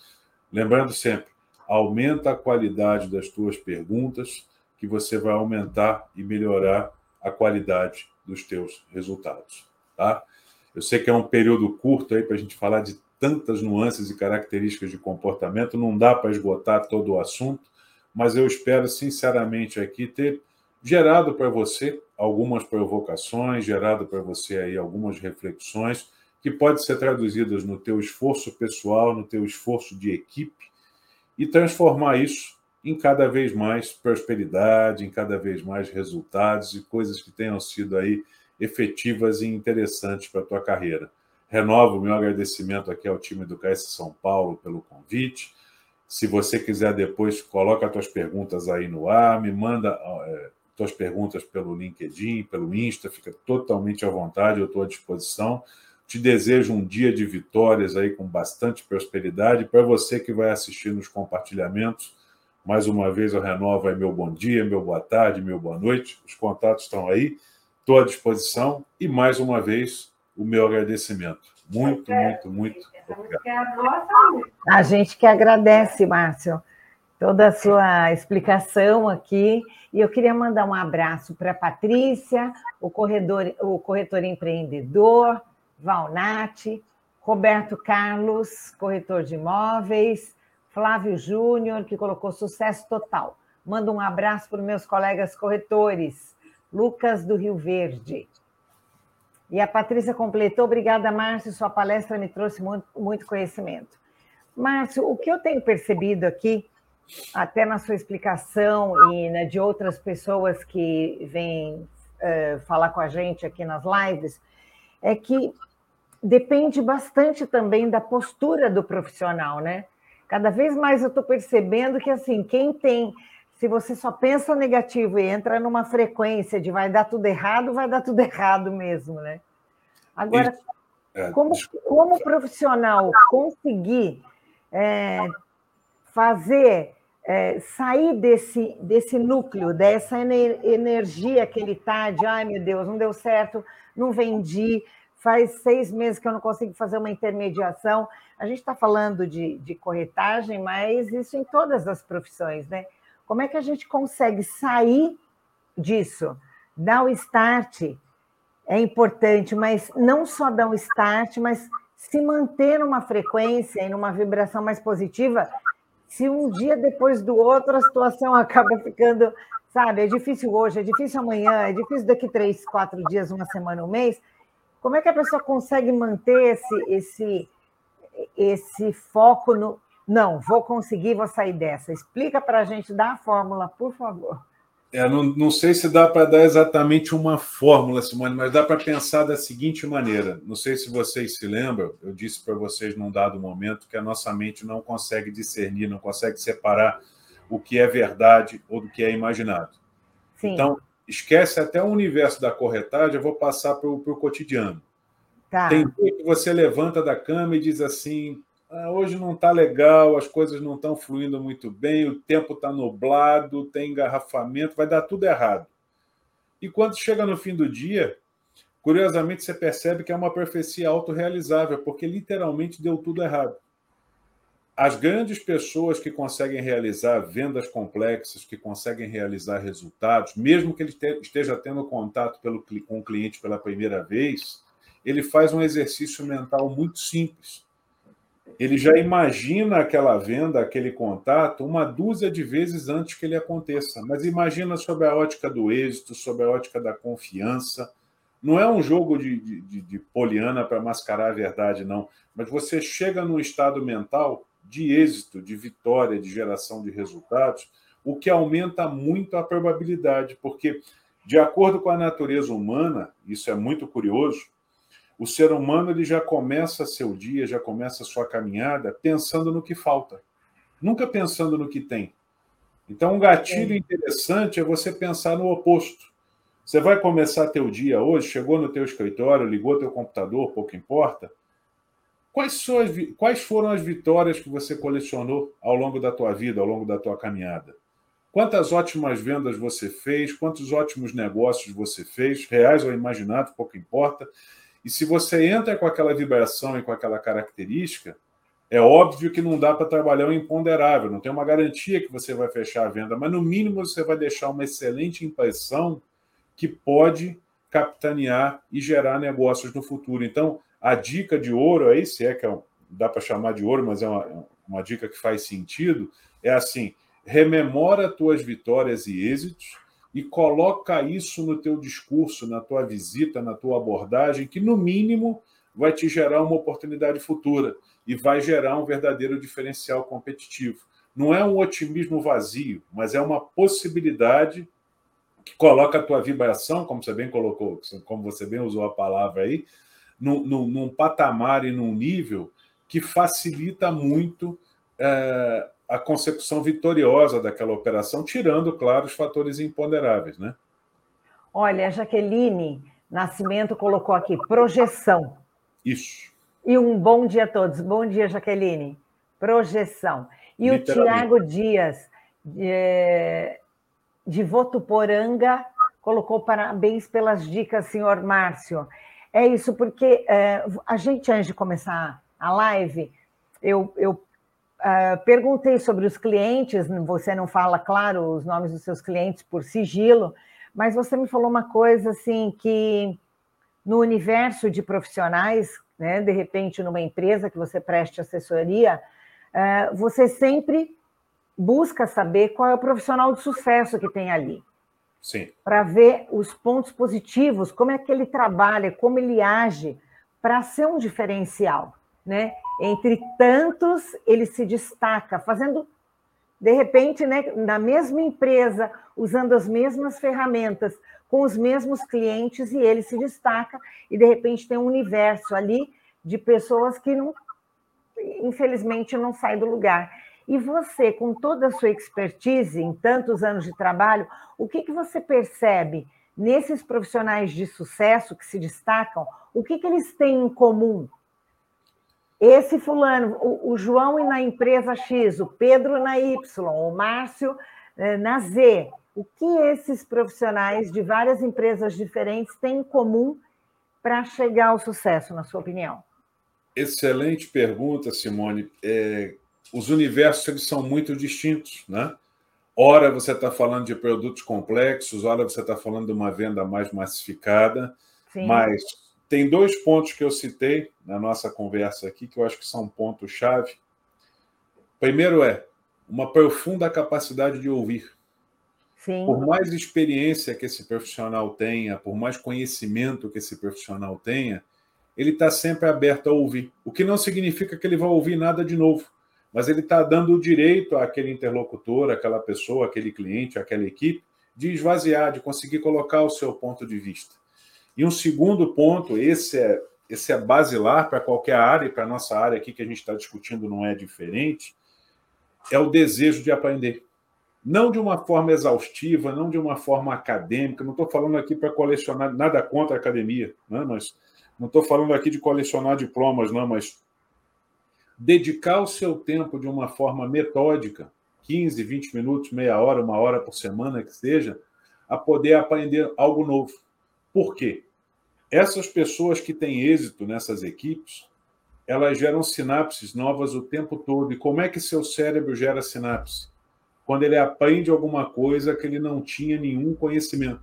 Lembrando sempre, aumenta a qualidade das tuas perguntas, que você vai aumentar e melhorar a qualidade dos teus resultados. Tá? Eu sei que é um período curto aí para a gente falar de tantas nuances e características de comportamento, não dá para esgotar todo o assunto, mas eu espero sinceramente aqui ter gerado para você algumas provocações, gerado para você aí algumas reflexões que podem ser traduzidas no teu esforço pessoal, no teu esforço de equipe e transformar isso em cada vez mais prosperidade, em cada vez mais resultados e coisas que tenham sido aí efetivas e interessantes para a tua carreira. Renovo o meu agradecimento aqui ao time do KS São Paulo pelo convite. Se você quiser depois, coloca as tuas perguntas aí no ar, me manda é, tuas perguntas pelo LinkedIn, pelo Insta, fica totalmente à vontade, eu estou à disposição. Te desejo um dia de vitórias aí com bastante prosperidade. Para você que vai assistir nos compartilhamentos, mais uma vez eu renovo aí meu bom dia, meu boa tarde, meu boa noite. Os contatos estão aí, estou à disposição. E mais uma vez, o meu agradecimento. Muito, muito, muito obrigado. A gente que agradece, Márcio toda a sua explicação aqui. E eu queria mandar um abraço para a Patrícia, o, corredor, o corretor empreendedor, Valnati, Roberto Carlos, corretor de imóveis, Flávio Júnior, que colocou sucesso total. Mando um abraço para os meus colegas corretores, Lucas do Rio Verde. E a Patrícia completou, obrigada, Márcio, sua palestra me trouxe muito, muito conhecimento. Márcio, o que eu tenho percebido aqui até na sua explicação e né, de outras pessoas que vêm uh, falar com a gente aqui nas lives, é que depende bastante também da postura do profissional, né? Cada vez mais eu estou percebendo que, assim, quem tem. Se você só pensa negativo e entra numa frequência de vai dar tudo errado, vai dar tudo [LAUGHS] errado mesmo, né? Agora, é, como, como profissional conseguir é, fazer é, sair desse, desse núcleo, dessa energia que ele está de ai meu Deus, não deu certo, não vendi, faz seis meses que eu não consigo fazer uma intermediação. A gente está falando de, de corretagem, mas isso em todas as profissões, né? Como é que a gente consegue sair disso? Dar o start é importante, mas não só dar o start, mas se manter numa frequência e numa vibração mais positiva se um dia depois do outro a situação [LAUGHS] acaba ficando, sabe, é difícil hoje, é difícil amanhã, é difícil daqui três, quatro dias, uma semana, um mês, como é que a pessoa consegue manter esse, esse, esse foco no não, vou conseguir, vou sair dessa? Explica para a gente, dá a fórmula, por favor. É, não, não sei se dá para dar exatamente uma fórmula, Simone, mas dá para pensar da seguinte maneira. Não sei se vocês se lembram, eu disse para vocês num dado momento que a nossa mente não consegue discernir, não consegue separar o que é verdade ou do que é imaginado. Sim. Então, esquece até o universo da corretagem, eu vou passar para o cotidiano. Tá. Tem dia que você levanta da cama e diz assim: ah, hoje não está legal, as coisas não estão fluindo muito bem, o tempo está nublado, tem engarrafamento, vai dar tudo errado. E quando chega no fim do dia, curiosamente você percebe que é uma profecia autorrealizável, porque literalmente deu tudo errado. As grandes pessoas que conseguem realizar vendas complexas, que conseguem realizar resultados, mesmo que ele esteja tendo contato pelo, com o cliente pela primeira vez, ele faz um exercício mental muito simples. Ele já imagina aquela venda, aquele contato, uma dúzia de vezes antes que ele aconteça. Mas imagina sob a ótica do êxito, sob a ótica da confiança. Não é um jogo de, de, de poliana para mascarar a verdade, não. Mas você chega num estado mental de êxito, de vitória, de geração de resultados, o que aumenta muito a probabilidade, porque, de acordo com a natureza humana, isso é muito curioso, o ser humano ele já começa seu dia, já começa sua caminhada pensando no que falta, nunca pensando no que tem. Então, um gatilho interessante é você pensar no oposto. Você vai começar teu dia hoje, chegou no teu escritório, ligou teu computador, pouco importa. Quais, as, quais foram as vitórias que você colecionou ao longo da tua vida, ao longo da tua caminhada? Quantas ótimas vendas você fez? Quantos ótimos negócios você fez? Reais ou imaginados, pouco importa. E se você entra com aquela vibração e com aquela característica, é óbvio que não dá para trabalhar o imponderável, não tem uma garantia que você vai fechar a venda, mas no mínimo você vai deixar uma excelente impressão que pode capitanear e gerar negócios no futuro. Então, a dica de ouro aí, se é que é, dá para chamar de ouro, mas é uma, uma dica que faz sentido, é assim: rememora tuas vitórias e êxitos e coloca isso no teu discurso, na tua visita, na tua abordagem, que no mínimo vai te gerar uma oportunidade futura e vai gerar um verdadeiro diferencial competitivo. Não é um otimismo vazio, mas é uma possibilidade que coloca a tua vibração, como você bem colocou, como você bem usou a palavra aí, num, num, num patamar e num nível que facilita muito é, a consecução vitoriosa daquela operação, tirando, claro, os fatores imponderáveis, né? Olha, Jaqueline Nascimento colocou aqui projeção. Isso. E um bom dia a todos. Bom dia, Jaqueline. Projeção. E o Tiago Dias, de, de Votuporanga, colocou parabéns pelas dicas, senhor Márcio. É isso, porque é, a gente, antes de começar a live, eu, eu Uh, perguntei sobre os clientes, você não fala, claro, os nomes dos seus clientes por sigilo, mas você me falou uma coisa assim que no universo de profissionais, né, de repente numa empresa que você preste assessoria, uh, você sempre busca saber qual é o profissional de sucesso que tem ali. Para ver os pontos positivos, como é que ele trabalha, como ele age, para ser um diferencial né? Entre tantos, ele se destaca, fazendo, de repente, né, na mesma empresa, usando as mesmas ferramentas, com os mesmos clientes, e ele se destaca, e de repente tem um universo ali de pessoas que não, infelizmente não sai do lugar. E você, com toda a sua expertise em tantos anos de trabalho, o que, que você percebe nesses profissionais de sucesso que se destacam? O que, que eles têm em comum? esse fulano, o, o, João na empresa X, o Pedro na Y, o Márcio eh, na Z. O que esses profissionais de várias empresas diferentes têm em comum para chegar ao sucesso, na sua opinião? Excelente pergunta, Simone. É, os universos eles são muito distintos, né? Ora você está falando de produtos complexos, ora você está falando de uma venda mais massificada, Sim. mas tem dois pontos que eu citei na nossa conversa aqui que eu acho que são pontos-chave. Primeiro é uma profunda capacidade de ouvir. Sim. Por mais experiência que esse profissional tenha, por mais conhecimento que esse profissional tenha, ele está sempre aberto a ouvir. O que não significa que ele vai ouvir nada de novo, mas ele está dando o direito àquele interlocutor, àquela pessoa, àquele cliente, àquela equipe, de esvaziar, de conseguir colocar o seu ponto de vista. E um segundo ponto, esse é, esse é basilar para qualquer área, e para a nossa área aqui que a gente está discutindo não é diferente, é o desejo de aprender. Não de uma forma exaustiva, não de uma forma acadêmica, não estou falando aqui para colecionar, nada contra a academia, né? mas não estou falando aqui de colecionar diplomas, não, mas dedicar o seu tempo de uma forma metódica, 15, 20 minutos, meia hora, uma hora por semana que seja, a poder aprender algo novo. Por quê? Essas pessoas que têm êxito nessas equipes, elas geram sinapses novas o tempo todo. E como é que seu cérebro gera sinapse? Quando ele aprende alguma coisa que ele não tinha nenhum conhecimento.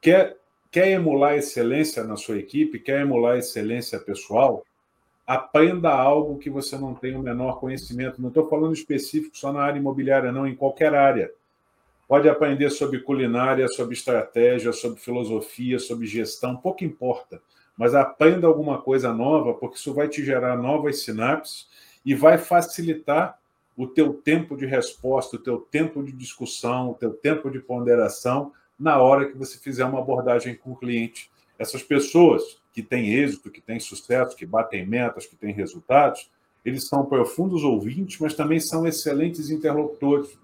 Quer Quer emular excelência na sua equipe? Quer emular excelência pessoal? Aprenda algo que você não tem o menor conhecimento. Não estou falando específico só na área imobiliária, não, em qualquer área. Pode aprender sobre culinária, sobre estratégia, sobre filosofia, sobre gestão, pouco importa. Mas aprenda alguma coisa nova, porque isso vai te gerar novas sinapses e vai facilitar o teu tempo de resposta, o teu tempo de discussão, o teu tempo de ponderação na hora que você fizer uma abordagem com o cliente. Essas pessoas que têm êxito, que têm sucesso, que batem metas, que têm resultados, eles são profundos ouvintes, mas também são excelentes interlocutores,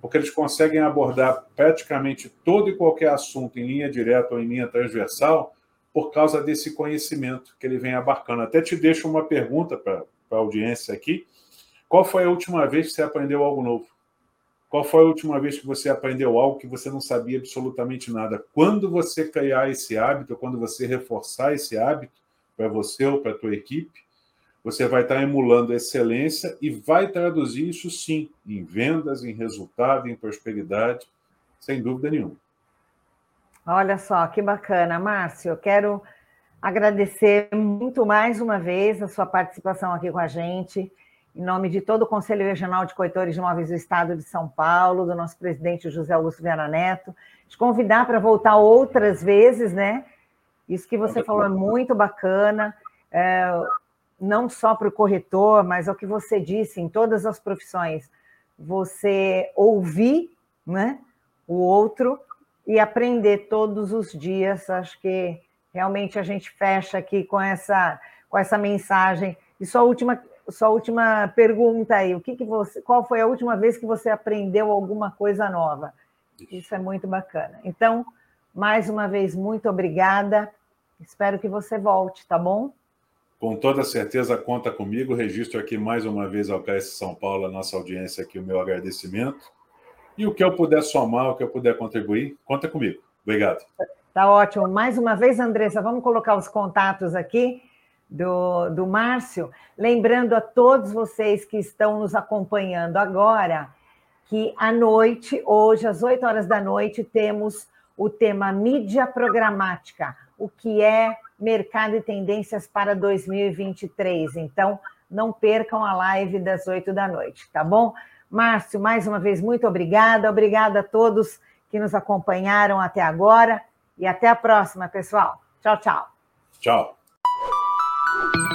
porque eles conseguem abordar praticamente todo e qualquer assunto em linha direta ou em linha transversal por causa desse conhecimento que ele vem abarcando. Até te deixo uma pergunta para a audiência aqui. Qual foi a última vez que você aprendeu algo novo? Qual foi a última vez que você aprendeu algo que você não sabia absolutamente nada? Quando você criar esse hábito, quando você reforçar esse hábito para você ou para a tua equipe, você vai estar emulando excelência e vai traduzir isso sim em vendas, em resultado, em prosperidade, sem dúvida nenhuma. Olha só, que bacana, Márcio. Eu quero agradecer muito mais uma vez a sua participação aqui com a gente em nome de todo o Conselho Regional de Corretores de Imóveis do Estado de São Paulo, do nosso presidente José Augusto Viana Neto, te convidar para voltar outras vezes, né? Isso que você falou é muito bacana, é, não só para o corretor, mas é o que você disse em todas as profissões. Você ouvir né, o outro e aprender todos os dias. Acho que realmente a gente fecha aqui com essa, com essa mensagem. E sua última sua última pergunta aí. O que, que você, qual foi a última vez que você aprendeu alguma coisa nova? Isso é muito bacana. Então, mais uma vez, muito obrigada. Espero que você volte, tá bom? Com toda certeza, conta comigo. Registro aqui mais uma vez ao KS São Paulo, a nossa audiência aqui, o meu agradecimento. E o que eu puder somar, o que eu puder contribuir, conta comigo. Obrigado. Tá ótimo. Mais uma vez, Andressa, vamos colocar os contatos aqui do, do Márcio. Lembrando a todos vocês que estão nos acompanhando agora que à noite, hoje, às 8 horas da noite, temos o tema mídia programática, o que é mercado e tendências para 2023. Então, não percam a live das 8 da noite, tá bom? Márcio, mais uma vez, muito obrigada. Obrigada a todos que nos acompanharam até agora e até a próxima, pessoal. Tchau, tchau. Tchau. Thank you.